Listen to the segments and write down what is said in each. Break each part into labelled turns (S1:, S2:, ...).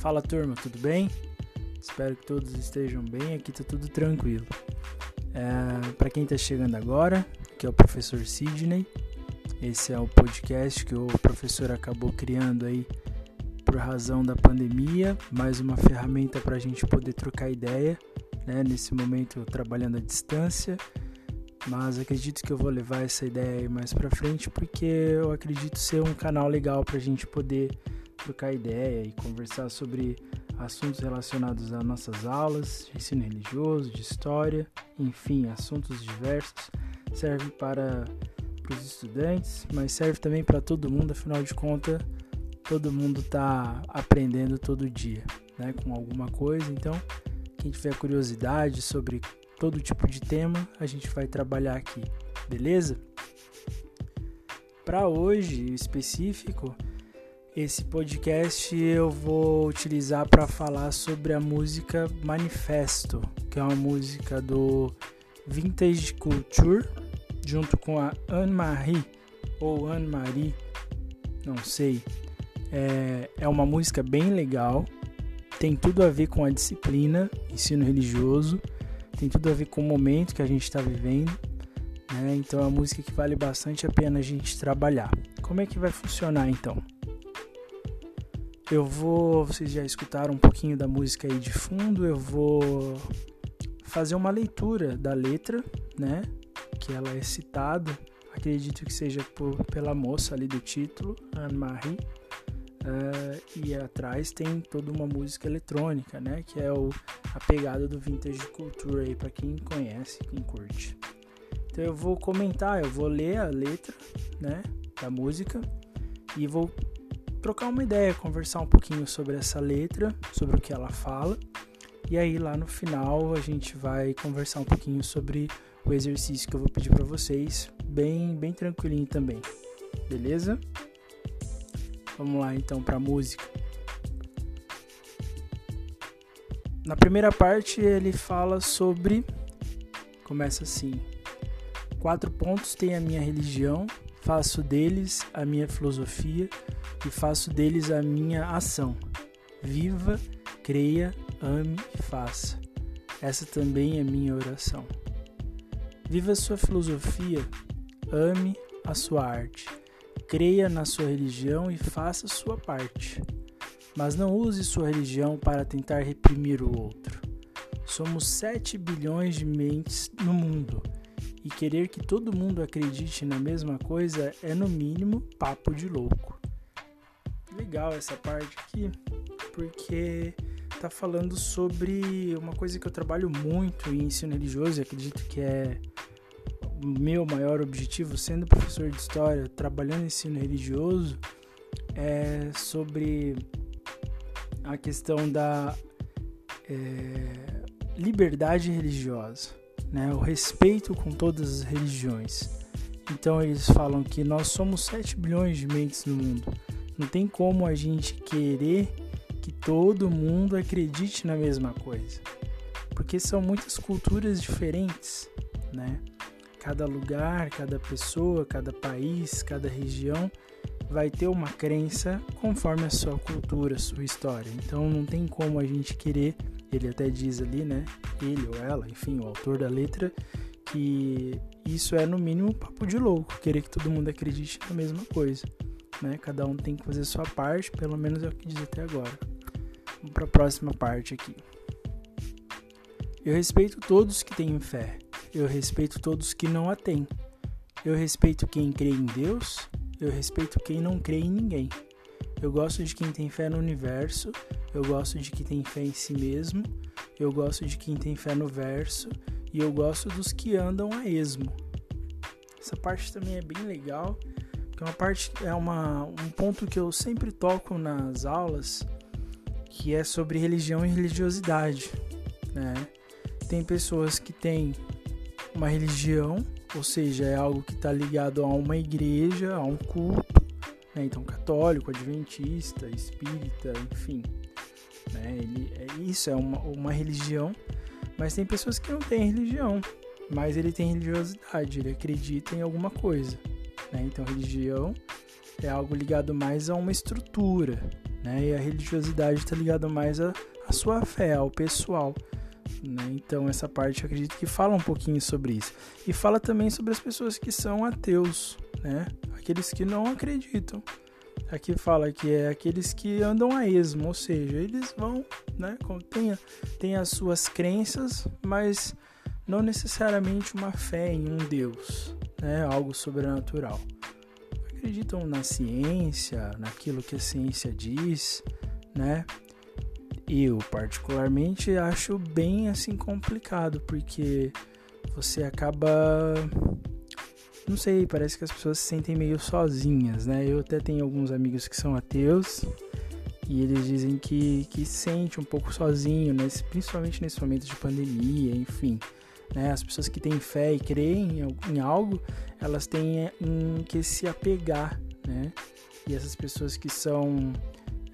S1: Fala turma, tudo bem? Espero que todos estejam bem, aqui tá tudo tranquilo. É, Para quem está chegando agora, que é o professor Sidney, esse é o podcast que o professor acabou criando aí por razão da pandemia, mais uma ferramenta para a gente poder trocar ideia, né? Nesse momento trabalhando à distância, mas acredito que eu vou levar essa ideia aí mais para frente porque eu acredito ser um canal legal para a gente poder trocar ideia e conversar sobre assuntos relacionados às nossas aulas de ensino religioso, de história, enfim, assuntos diversos. Serve para, para os estudantes, mas serve também para todo mundo, afinal de contas, todo mundo está aprendendo todo dia, né, com alguma coisa. Então, quem tiver curiosidade sobre todo tipo de tema, a gente vai trabalhar aqui, beleza? Para hoje específico, esse podcast eu vou utilizar para falar sobre a música Manifesto, que é uma música do Vintage Culture, junto com a Anne-Marie, ou Anne-Marie, não sei. É, é uma música bem legal, tem tudo a ver com a disciplina, ensino religioso, tem tudo a ver com o momento que a gente está vivendo, né? Então é uma música que vale bastante a pena a gente trabalhar. Como é que vai funcionar então? Eu vou, vocês já escutaram um pouquinho da música aí de fundo, eu vou fazer uma leitura da letra, né? Que ela é citada, acredito que seja por, pela moça ali do título, Anne-Marie. Uh, e atrás tem toda uma música eletrônica, né? Que é o, a pegada do vintage culture aí para quem conhece, quem curte. Então eu vou comentar, eu vou ler a letra, né? Da música e vou trocar uma ideia, conversar um pouquinho sobre essa letra, sobre o que ela fala. E aí lá no final a gente vai conversar um pouquinho sobre o exercício que eu vou pedir para vocês, bem bem tranquilinho também. Beleza? Vamos lá então para a música. Na primeira parte ele fala sobre começa assim: Quatro pontos tem a minha religião, faço deles a minha filosofia e faço deles a minha ação. Viva, creia, ame e faça. Essa também é minha oração. Viva sua filosofia, ame a sua arte, creia na sua religião e faça sua parte. Mas não use sua religião para tentar reprimir o outro. Somos 7 bilhões de mentes no mundo e querer que todo mundo acredite na mesma coisa é, no mínimo, papo de louco. Legal essa parte aqui, porque tá falando sobre uma coisa que eu trabalho muito em ensino religioso e acredito que é o meu maior objetivo, sendo professor de história, trabalhando em ensino religioso, é sobre a questão da é, liberdade religiosa né, o respeito com todas as religiões. Então eles falam que nós somos 7 bilhões de mentes no mundo. Não tem como a gente querer que todo mundo acredite na mesma coisa. Porque são muitas culturas diferentes, né? Cada lugar, cada pessoa, cada país, cada região vai ter uma crença conforme a sua cultura, a sua história. Então não tem como a gente querer ele até diz ali, né? Ele ou ela, enfim, o autor da letra, que isso é no mínimo papo de louco, querer que todo mundo acredite na mesma coisa. Né? Cada um tem que fazer sua parte, pelo menos é o que diz até agora. Vamos para a próxima parte aqui. Eu respeito todos que têm fé. Eu respeito todos que não a têm. Eu respeito quem crê em Deus. Eu respeito quem não crê em ninguém. Eu gosto de quem tem fé no universo eu gosto de quem tem fé em si mesmo, eu gosto de quem tem fé no verso e eu gosto dos que andam a esmo. Essa parte também é bem legal, é uma parte é uma, um ponto que eu sempre toco nas aulas, que é sobre religião e religiosidade, né? Tem pessoas que têm uma religião, ou seja, é algo que está ligado a uma igreja, a um culto, né? então católico, adventista, espírita, enfim. Né? Ele, é, isso é uma, uma religião, mas tem pessoas que não têm religião, mas ele tem religiosidade, ele acredita em alguma coisa. Né? Então, religião é algo ligado mais a uma estrutura, né? E a religiosidade está ligada mais à, sua fé, ao pessoal. Né? Então essa parte eu acredito que fala um pouquinho sobre isso. E fala também sobre as pessoas que são ateus, né? Aqueles que não acreditam. Aqui fala que é aqueles que andam a esmo, ou seja, eles vão, né? Tem, tem as suas crenças, mas não necessariamente uma fé em um Deus, né? Algo sobrenatural. Acreditam na ciência, naquilo que a ciência diz, né? Eu particularmente acho bem assim complicado porque você acaba não sei, parece que as pessoas se sentem meio sozinhas, né? Eu até tenho alguns amigos que são ateus e eles dizem que, que sente um pouco sozinho, né? principalmente nesse momento de pandemia, enfim. Né? As pessoas que têm fé e creem em, algo, elas têm em que se apegar, né? E essas pessoas que são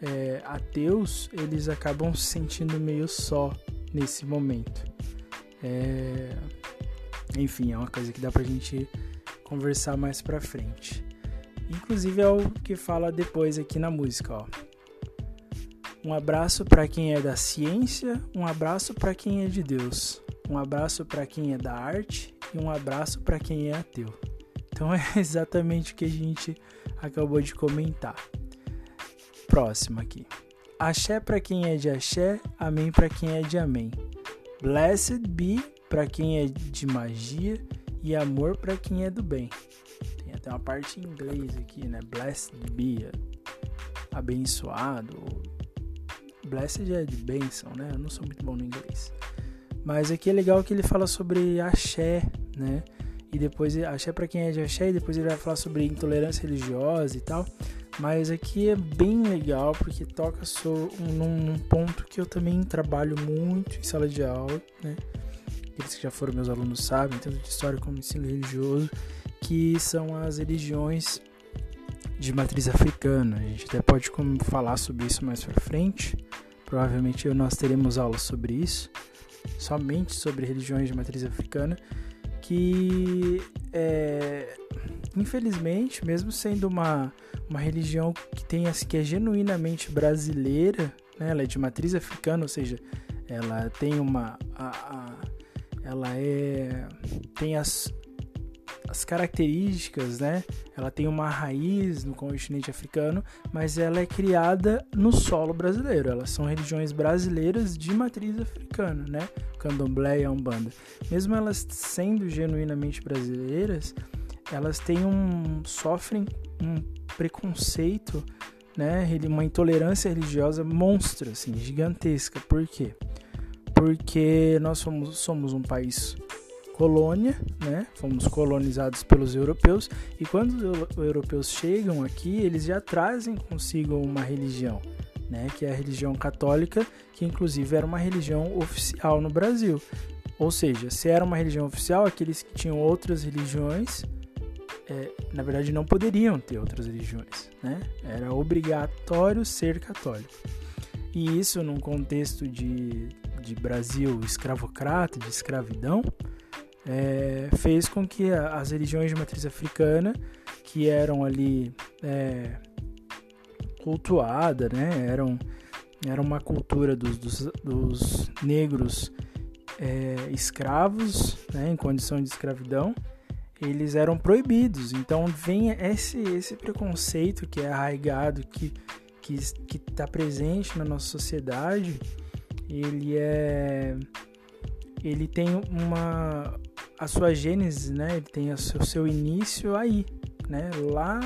S1: é, ateus, eles acabam se sentindo meio só nesse momento. É... Enfim, é uma coisa que dá pra gente conversar mais pra frente. Inclusive é o que fala depois aqui na música, ó. Um abraço para quem é da ciência, um abraço para quem é de Deus, um abraço para quem é da arte e um abraço para quem é ateu. Então é exatamente o que a gente acabou de comentar. Próximo aqui. Axé para quem é de axé, amém para quem é de amém. Blessed be para quem é de magia e amor para quem é do bem. Tem até uma parte em inglês aqui, né? Blessed be, abençoado. Blessed é de bênção, né? Eu não sou muito bom no inglês. Mas aqui é legal que ele fala sobre axé, né? E depois axé para quem é de axé, e depois ele vai falar sobre intolerância religiosa e tal. Mas aqui é bem legal porque toca so, um, num, num ponto que eu também trabalho muito em sala de aula, né? aqueles que já foram meus alunos sabem, tanto de história como de ensino religioso, que são as religiões de matriz africana. A gente até pode falar sobre isso mais para frente. Provavelmente nós teremos aulas sobre isso, somente sobre religiões de matriz africana, que é, infelizmente, mesmo sendo uma, uma religião que tem que é genuinamente brasileira, né, ela é de matriz africana, ou seja, ela tem uma a, a, ela é tem as as características, né? Ela tem uma raiz no continente africano, mas ela é criada no solo brasileiro. Elas são religiões brasileiras de matriz africana, né? Candomblé e Umbanda. Mesmo elas sendo genuinamente brasileiras, elas têm um sofrem um preconceito, né? Uma intolerância religiosa monstra, assim, gigantesca. Por quê? porque nós somos, somos um país colônia, né? Fomos colonizados pelos europeus e quando os europeus chegam aqui, eles já trazem consigo uma religião, né? Que é a religião católica, que inclusive era uma religião oficial no Brasil. Ou seja, se era uma religião oficial, aqueles que tinham outras religiões, é, na verdade, não poderiam ter outras religiões, né? Era obrigatório ser católico. E isso num contexto de de Brasil escravocrata, de escravidão, é, fez com que as religiões de matriz africana, que eram ali é, cultuadas, né, eram, era uma cultura dos, dos, dos negros é, escravos, né, em condição de escravidão, eles eram proibidos. Então vem esse, esse preconceito que é arraigado, que que está presente na nossa sociedade ele é ele tem uma a sua gênese, né? Ele tem o seu, seu início aí, né? Lá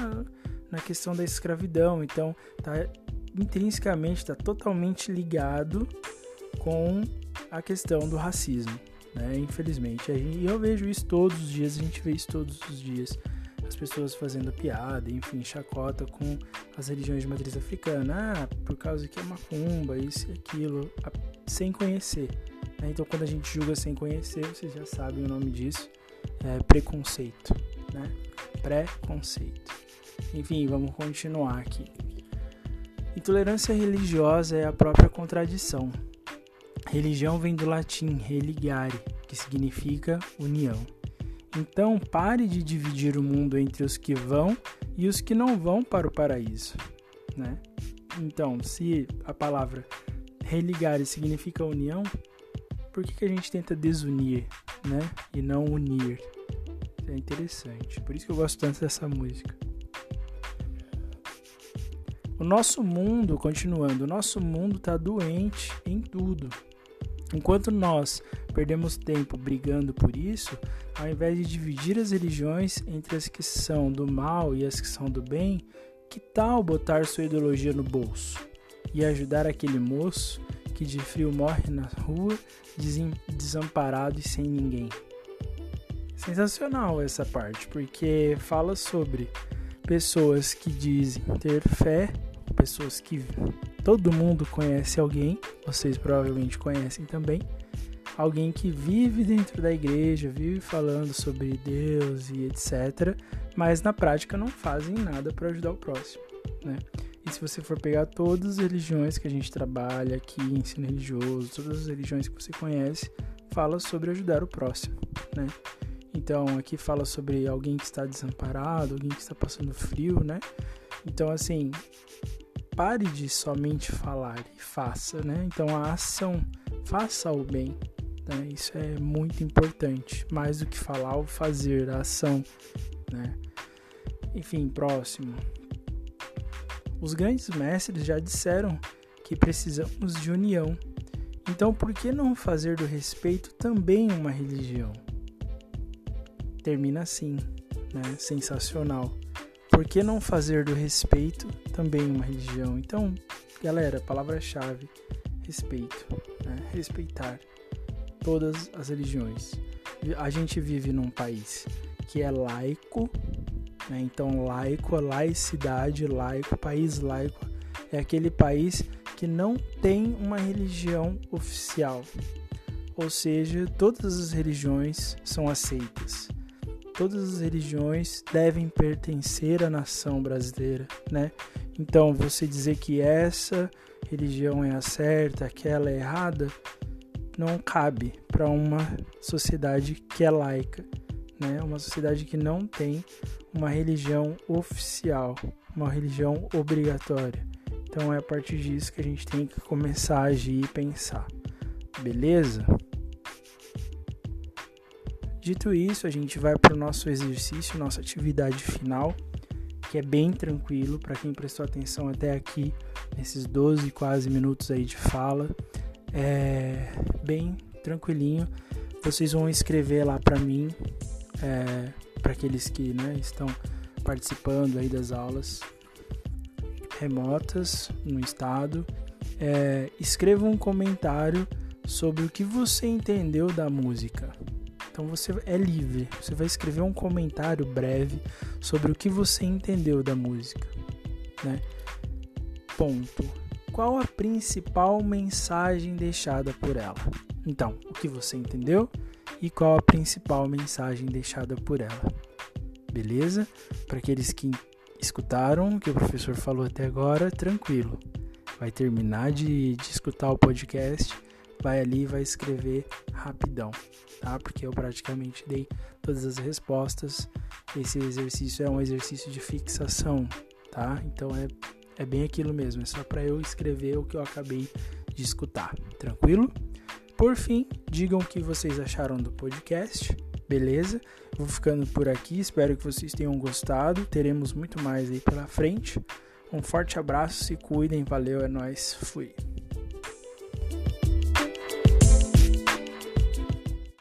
S1: na questão da escravidão. Então, tá intrinsecamente está totalmente ligado com a questão do racismo, né? Infelizmente, e eu vejo isso todos os dias, a gente vê isso todos os dias as pessoas fazendo piada, enfim, chacota com as religiões de matriz africana. Ah, por causa que é macumba, isso e aquilo, sem conhecer. Né? Então, quando a gente julga sem conhecer, vocês já sabem o nome disso, é preconceito, né? Preconceito. Enfim, vamos continuar aqui. Intolerância religiosa é a própria contradição. Religião vem do latim religare, que significa união. Então pare de dividir o mundo entre os que vão e os que não vão para o paraíso, né? Então, se a palavra religar significa união, por que, que a gente tenta desunir, né? E não unir? É interessante. Por isso que eu gosto tanto dessa música. O nosso mundo, continuando, o nosso mundo está doente em tudo. Enquanto nós perdemos tempo brigando por isso, ao invés de dividir as religiões entre as que são do mal e as que são do bem, que tal botar sua ideologia no bolso e ajudar aquele moço que de frio morre na rua, desamparado e sem ninguém? Sensacional essa parte, porque fala sobre pessoas que dizem ter fé, pessoas que todo mundo conhece alguém, vocês provavelmente conhecem também, alguém que vive dentro da igreja, vive falando sobre Deus e etc, mas na prática não fazem nada para ajudar o próximo, né? Se você for pegar todas as religiões que a gente trabalha aqui, ensino religioso, todas as religiões que você conhece, fala sobre ajudar o próximo, né? Então, aqui fala sobre alguém que está desamparado, alguém que está passando frio, né? Então, assim, pare de somente falar e faça, né? Então, a ação, faça o bem, né? Isso é muito importante, mais do que falar ou fazer, a ação, né? Enfim, próximo. Os grandes mestres já disseram que precisamos de união. Então, por que não fazer do respeito também uma religião? Termina assim, né? Sensacional. Por que não fazer do respeito também uma religião? Então, galera, palavra-chave: respeito, né? respeitar todas as religiões. A gente vive num país que é laico, né? então laico, laicidade, laico, país laico é aquele país que não tem uma religião oficial, ou seja, todas as religiões são aceitas. Todas as religiões devem pertencer à nação brasileira, né? Então, você dizer que essa religião é a certa, aquela é errada, não cabe para uma sociedade que é laica, né? Uma sociedade que não tem uma religião oficial, uma religião obrigatória. Então é a partir disso que a gente tem que começar a agir e pensar. Beleza? Dito isso, a gente vai para o nosso exercício, nossa atividade final, que é bem tranquilo para quem prestou atenção até aqui, nesses 12 quase minutos aí de fala é bem tranquilinho. Vocês vão escrever lá para mim, é, para aqueles que né, estão participando aí das aulas remotas no estado. É, escreva um comentário sobre o que você entendeu da música. Então você é livre, você vai escrever um comentário breve sobre o que você entendeu da música, né? Ponto qual a principal mensagem deixada por ela. Então, o que você entendeu e qual a principal mensagem deixada por ela. Beleza? Para aqueles que escutaram o que o professor falou até agora, tranquilo. Vai terminar de, de escutar o podcast, vai ali e vai escrever rapidão, tá? Porque eu praticamente dei todas as respostas. Esse exercício é um exercício de fixação, tá? Então é é bem aquilo mesmo, é só para eu escrever o que eu acabei de escutar, tranquilo? Por fim, digam o que vocês acharam do podcast, beleza? Vou ficando por aqui, espero que vocês tenham gostado. Teremos muito mais aí pela frente. Um forte abraço, se cuidem, valeu, é nóis, fui.